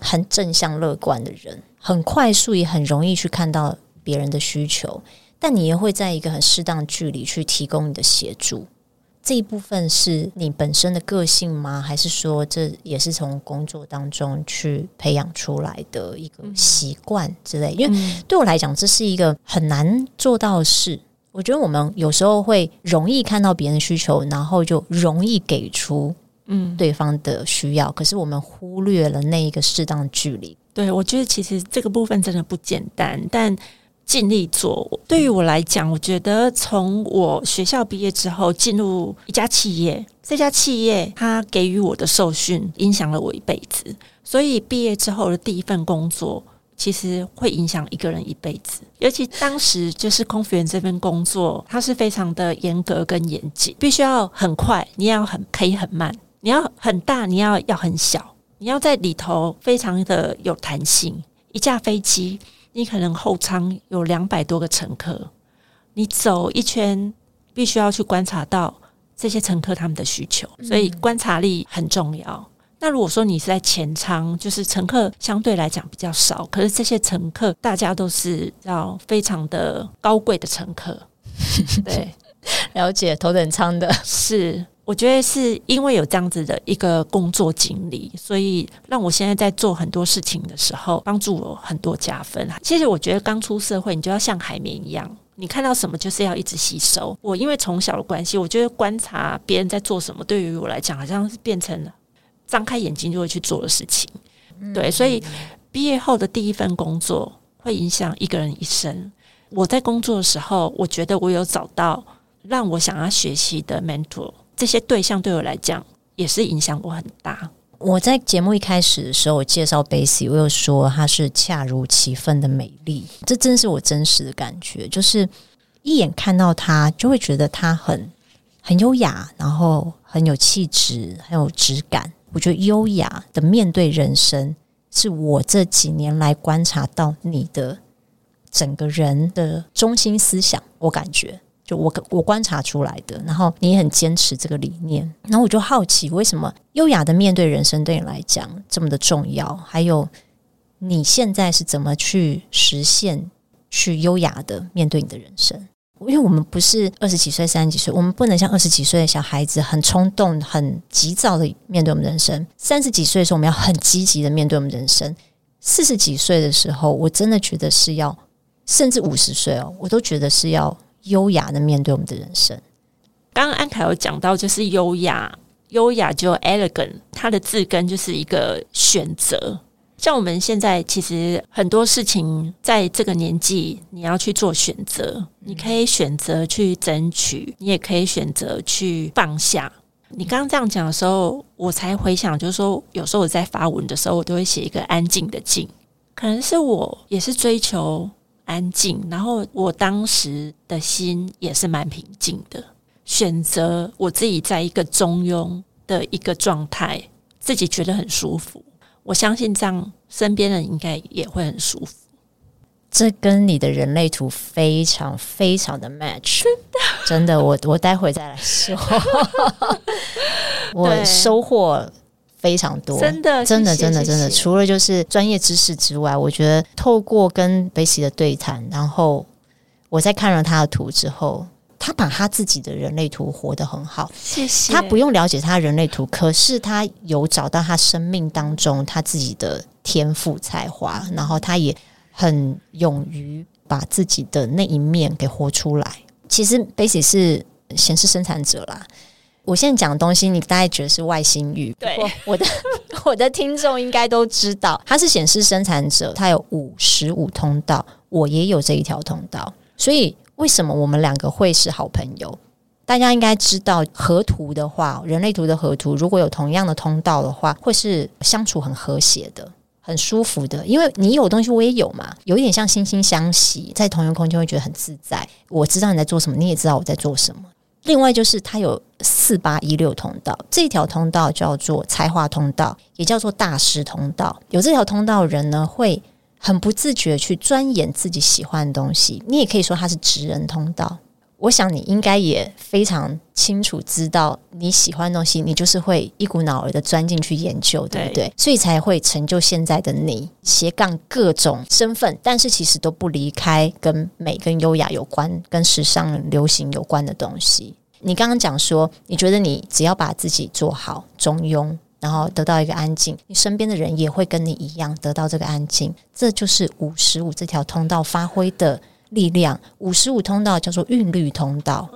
很正向乐观的人。很快速也很容易去看到别人的需求，但你也会在一个很适当距离去提供你的协助。这一部分是你本身的个性吗？还是说这也是从工作当中去培养出来的一个习惯之类？因为对我来讲，这是一个很难做到的事。我觉得我们有时候会容易看到别人的需求，然后就容易给出嗯对方的需要，可是我们忽略了那一个适当距离。
对，我觉得其实这个部分真的不简单，但尽力做。对于我来讲，我觉得从我学校毕业之后进入一家企业，这家企业它给予我的受训影响了我一辈子。所以毕业之后的第一份工作，其实会影响一个人一辈子。尤其当时就是空服员这份工作，它是非常的严格跟严谨，必须要很快，你要很可以很慢，你要很大，你要要很小。你要在里头非常的有弹性。一架飞机，你可能后舱有两百多个乘客，你走一圈，必须要去观察到这些乘客他们的需求，所以观察力很重要。嗯。那如果说你是在前舱，就是乘客相对来讲比较少，可是这些乘客大家都是要非常的高贵的乘客，对，
了解头等舱的
是。我觉得是因为有这样子的一个工作经历，所以让我现在在做很多事情的时候，帮助我很多加分。其实我觉得刚出社会，你就要像海绵一样，你看到什么就是要一直吸收。我因为从小的关系，我觉得观察别人在做什么，对于我来讲，好像是变成了张开眼睛就会去做的事情。对，所以毕业后的第一份工作会影响一个人一生。我在工作的时候，我觉得我有找到让我想要学习的 mentor。这些对象对我来讲也是影响我很大。
我在节目一开始的时候，我介绍 Bessy，我有说她是恰如其分的美丽，这真是我真实的感觉。就是一眼看到她，就会觉得她很很优雅，然后很有气质，很有质感。我觉得优雅的面对人生，是我这几年来观察到你的整个人的中心思想，我感觉。就我我观察出来的，然后你也很坚持这个理念，然后我就好奇，为什么优雅的面对人生对你来讲这么的重要？还有你现在是怎么去实现去优雅的面对你的人生？因为我们不是二十几岁、三十几岁，我们不能像二十几岁的小孩子很冲动、很急躁的面对我们人生。三十几岁的时候，我们要很积极的面对我们人生。四十几岁的时候，我真的觉得是要，甚至五十岁哦，我都觉得是要。优雅的面对我们的人生。
刚刚安凯有讲到，就是优雅，优雅就 elegant，它的字根就是一个选择。像我们现在其实很多事情，在这个年纪，你要去做选择，你可以选择去争取，你也可以选择去放下。你刚刚这样讲的时候，我才回想，就是说，有时候我在发文的时候，我都会写一个安静的静，可能是我也是追求。安静，然后我当时的心也是蛮平静的，选择我自己在一个中庸的一个状态，自己觉得很舒服。我相信这样，身边人应该也会很舒服。
这跟你的人类图非常非常的 match，真的，真的，我我待会再来说，我收获。非常多，
真的，
真的，真的，真的。除了就是专业知识之外，我觉得透过跟 Bessy 的对谈，然后我在看了他的图之后，他把他自己的人类图活得很好。
谢谢。
他不用了解他人类图，可是他有找到他生命当中他自己的天赋才华，然后他也很勇于把自己的那一面给活出来。其实 Bessy 是显示生产者啦。我现在讲的东西，你大概觉得是外星语。
对，
我的 我的听众应该都知道，它是显示生产者，它有五十五通道，我也有这一条通道，所以为什么我们两个会是好朋友？大家应该知道，河图的话，人类图的河图，如果有同样的通道的话，会是相处很和谐的，很舒服的，因为你有东西，我也有嘛，有一点像惺惺相惜，在同一个空间会觉得很自在。我知道你在做什么，你也知道我在做什么。另外就是它有四八一六通道，这条通道叫做才华通道，也叫做大师通道。有这条通道的人呢，会很不自觉去钻研自己喜欢的东西。你也可以说它是职人通道。我想你应该也非常清楚知道你喜欢的东西，你就是会一股脑儿的钻进去研究，对不对？对。所以才会成就现在的你，斜杠各种身份，但是其实都不离开跟美、跟优雅有关、跟时尚流行有关的东西。你刚刚讲说，你觉得你只要把自己做好中庸，然后得到一个安静，你身边的人也会跟你一样得到这个安静，这就是五十五这条通道发挥的。力量五十五通道叫做韵律通道。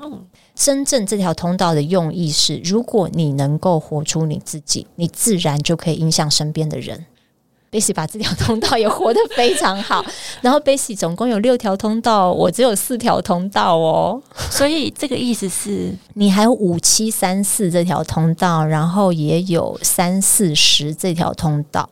真正这条通道的用意是，如果你能够活出你自己，你自然就可以影响身边的人。Bessy 把这条通道也活得非常好。然后 Bessy 总共有六条通道，我只有四条通道哦。
所以这个意思是
你还有五七三四这条通道，然后也有三四十这条通道，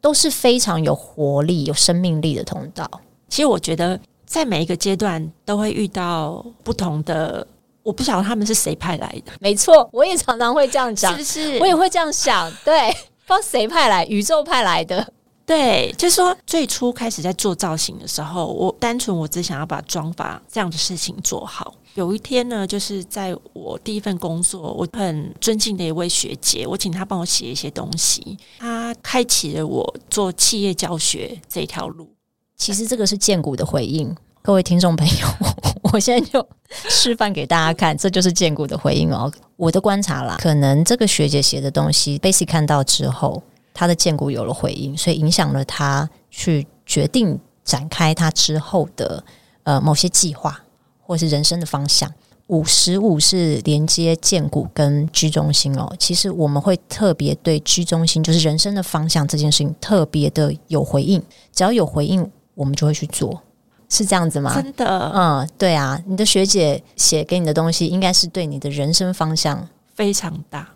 都是非常有活力、有生命力的通道。
其实我觉得。在每一个阶段都会遇到不同的，我不晓得他们是谁派来的。
没错，我也常常会这样讲，
是不是？
我也会这样想，对，不知道谁派来，宇宙派来的。
对，就是说最初开始在做造型的时候，我单纯我只想要把妆发这样的事情做好。有一天呢，就是在我第一份工作，我很尊敬的一位学姐，我请她帮我写一些东西，她开启了我做企业教学这条路。
其实这个是荐骨的回应，各位听众朋友，我现在就示范给大家看，这就是荐骨的回应哦。我的观察啦，可能这个学姐写的东西，Basic 看到之后，她的荐骨有了回应，所以影响了她去决定展开她之后的呃某些计划，或是人生的方向。五十五是连接荐骨跟居中心哦。其实我们会特别对居中心，就是人生的方向这件事情特别的有回应，只要有回应。我们就会去做，是这样子吗？
真的，
嗯，对啊，你的学姐写给你的东西，应该是对你的人生方向
非常大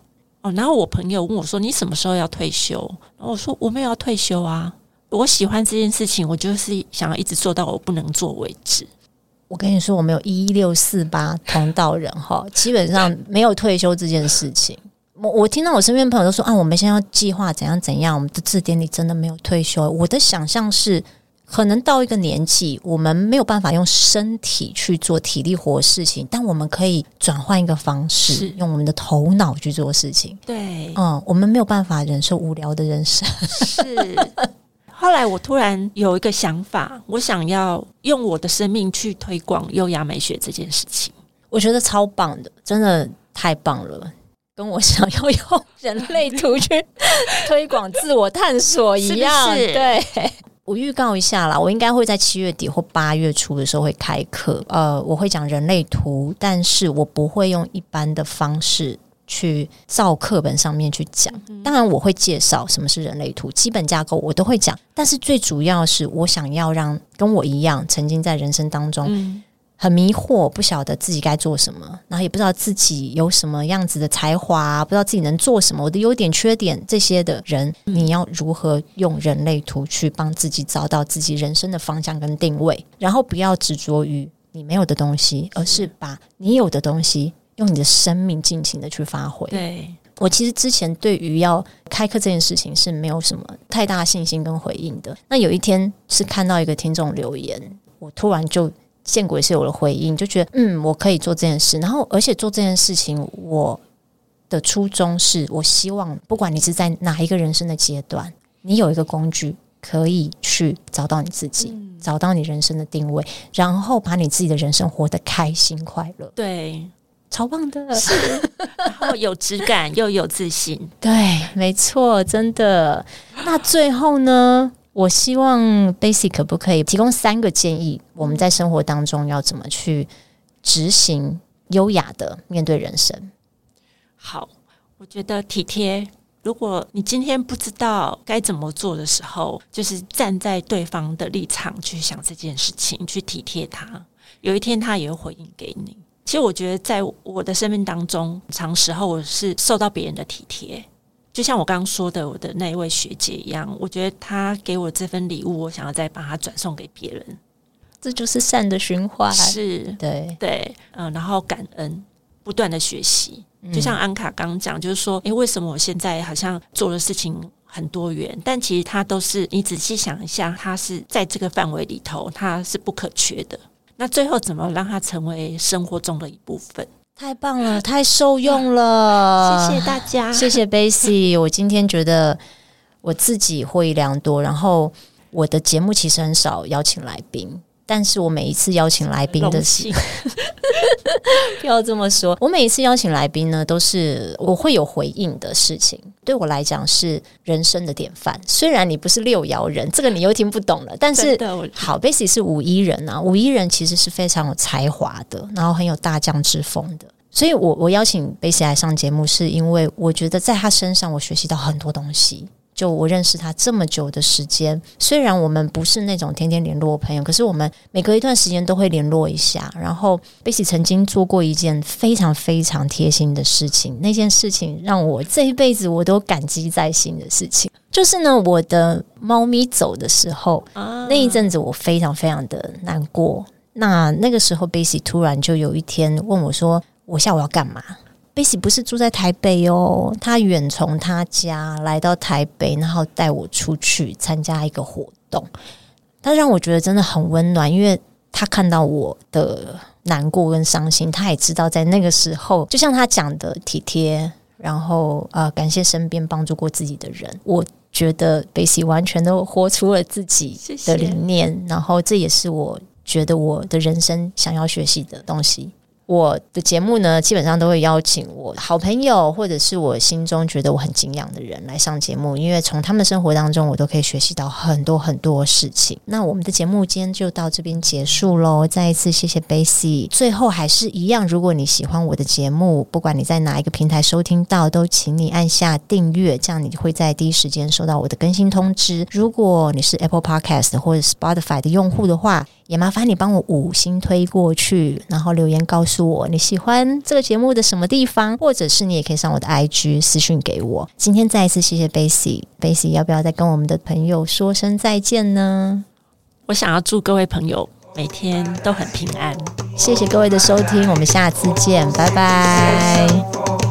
哦。然后我朋友问我说：“你什么时候要退休？”然后我说：“我没有要退休啊，我喜欢这件事情，我就是想要一直做到我不能做为止。”
我跟你说，我们有一六四八同道人哈，基本上没有退休这件事情。我我听到我身边朋友都说：“啊，我们现在要计划怎样怎样。”我们的字典里真的没有退休。我的想象是。可能到一个年纪，我们没有办法用身体去做体力活的事情，但我们可以转换一个方式，用我们的头脑去做事情。
对，
嗯，我们没有办法忍受无聊的人生。
是。后来我突然有一个想法，我想要用我的生命去推广优雅美学这件事情，
我觉得超棒的，真的太棒了，跟我想要用人类图去推广自我探索一样，是是对。我预告一下啦，我应该会在七月底或八月初的时候会开课。呃，我会讲人类图，但是我不会用一般的方式去照课本上面去讲。当然，我会介绍什么是人类图，基本架构我都会讲。但是最主要是我想要让跟我一样曾经在人生当中。嗯很迷惑，不晓得自己该做什么，然后也不知道自己有什么样子的才华，不知道自己能做什么，我的优点、缺点这些的人，你要如何用人类图去帮自己找到自己人生的方向跟定位？然后不要执着于你没有的东西，而是把你有的东西用你的生命尽情的去发挥。
对，
我其实之前对于要开课这件事情是没有什么太大信心跟回应的。那有一天是看到一个听众留言，我突然就。见鬼是有了回应，就觉得嗯，我可以做这件事。然后，而且做这件事情，我的初衷是我希望，不管你是在哪一个人生的阶段，你有一个工具可以去找到你自己，嗯、找到你人生的定位，然后把你自己的人生活得开心快乐。
对，
超棒的，
是，然后有质感又有自信。
对，没错，真的。那最后呢？我希望 Basic 可不可以提供三个建议？我们在生活当中要怎么去执行优雅的面对人生？
好，我觉得体贴。如果你今天不知道该怎么做的时候，就是站在对方的立场去想这件事情，去体贴他。有一天他也会回应给你。其实我觉得在我的生命当中，长时候我是受到别人的体贴。就像我刚刚说的，我的那一位学姐一样，我觉得她给我这份礼物，我想要再把它转送给别人，
这就是善的循环。
是，
对
对，嗯、呃，然后感恩，不断的学习。就像安卡刚讲，就是说，诶，为什么我现在好像做的事情很多元？但其实它都是你仔细想一下，它是在这个范围里头，它是不可缺的。那最后怎么让它成为生活中的一部分？
太棒了，太受用了！
谢谢大家，
谢谢 bassy。我今天觉得我自己获益良多。然后我的节目其实很少邀请来宾。但是我每一次邀请来宾的时候，不要这么说。我每一次邀请来宾呢，都是我会有回应的事情。对我来讲是人生的典范。虽然你不是六爻人，这个你又听不懂了。但是好，Bassy 是五一人啊。五一人其实是非常有才华的，然后很有大将之风的。所以我我邀请 Bassy 来上节目，是因为我觉得在他身上我学习到很多东西。就我认识他这么久的时间，虽然我们不是那种天天联络朋友，可是我们每隔一段时间都会联络一下。然后，Bessy 曾经做过一件非常非常贴心的事情，那件事情让我这一辈子我都感激在心的事情，就是呢，我的猫咪走的时候，那一阵子我非常非常的难过。那那个时候，Bessy 突然就有一天问我说：“我下午要干嘛？” Bessy 不是住在台北哦，他远从他家来到台北，然后带我出去参加一个活动。他让我觉得真的很温暖，因为他看到我的难过跟伤心，他也知道在那个时候，就像他讲的体贴，然后呃感谢身边帮助过自己的人。我觉得 Bessy 完全都活出了自己的理念，谢谢。然后这也是我觉得我的人生想要学习的东西。我的节目呢，基本上都会邀请我好朋友，或者是我心中觉得我很敬仰的人来上节目，因为从他们生活当中，我都可以学习到很多很多事情。那我们的节目今天就到这边结束喽，再一次谢谢 Bessy。最后还是一样，如果你喜欢我的节目，不管你在哪一个平台收听到，都请你按下订阅，这样你会在第一时间收到我的更新通知。如果你是 Apple Podcast 或者 Spotify 的用户的话，也麻烦你帮我五星推过去，然后留言告诉我你喜欢这个节目的什么地方，或者是你也可以上我的 IG 私讯给我。今天再一次谢谢 Bessy，Bessy 要不要再跟我们的朋友说声再见呢？
我想要祝各位朋友每天都很平安。
谢谢各位的收听，我们下次见，拜拜。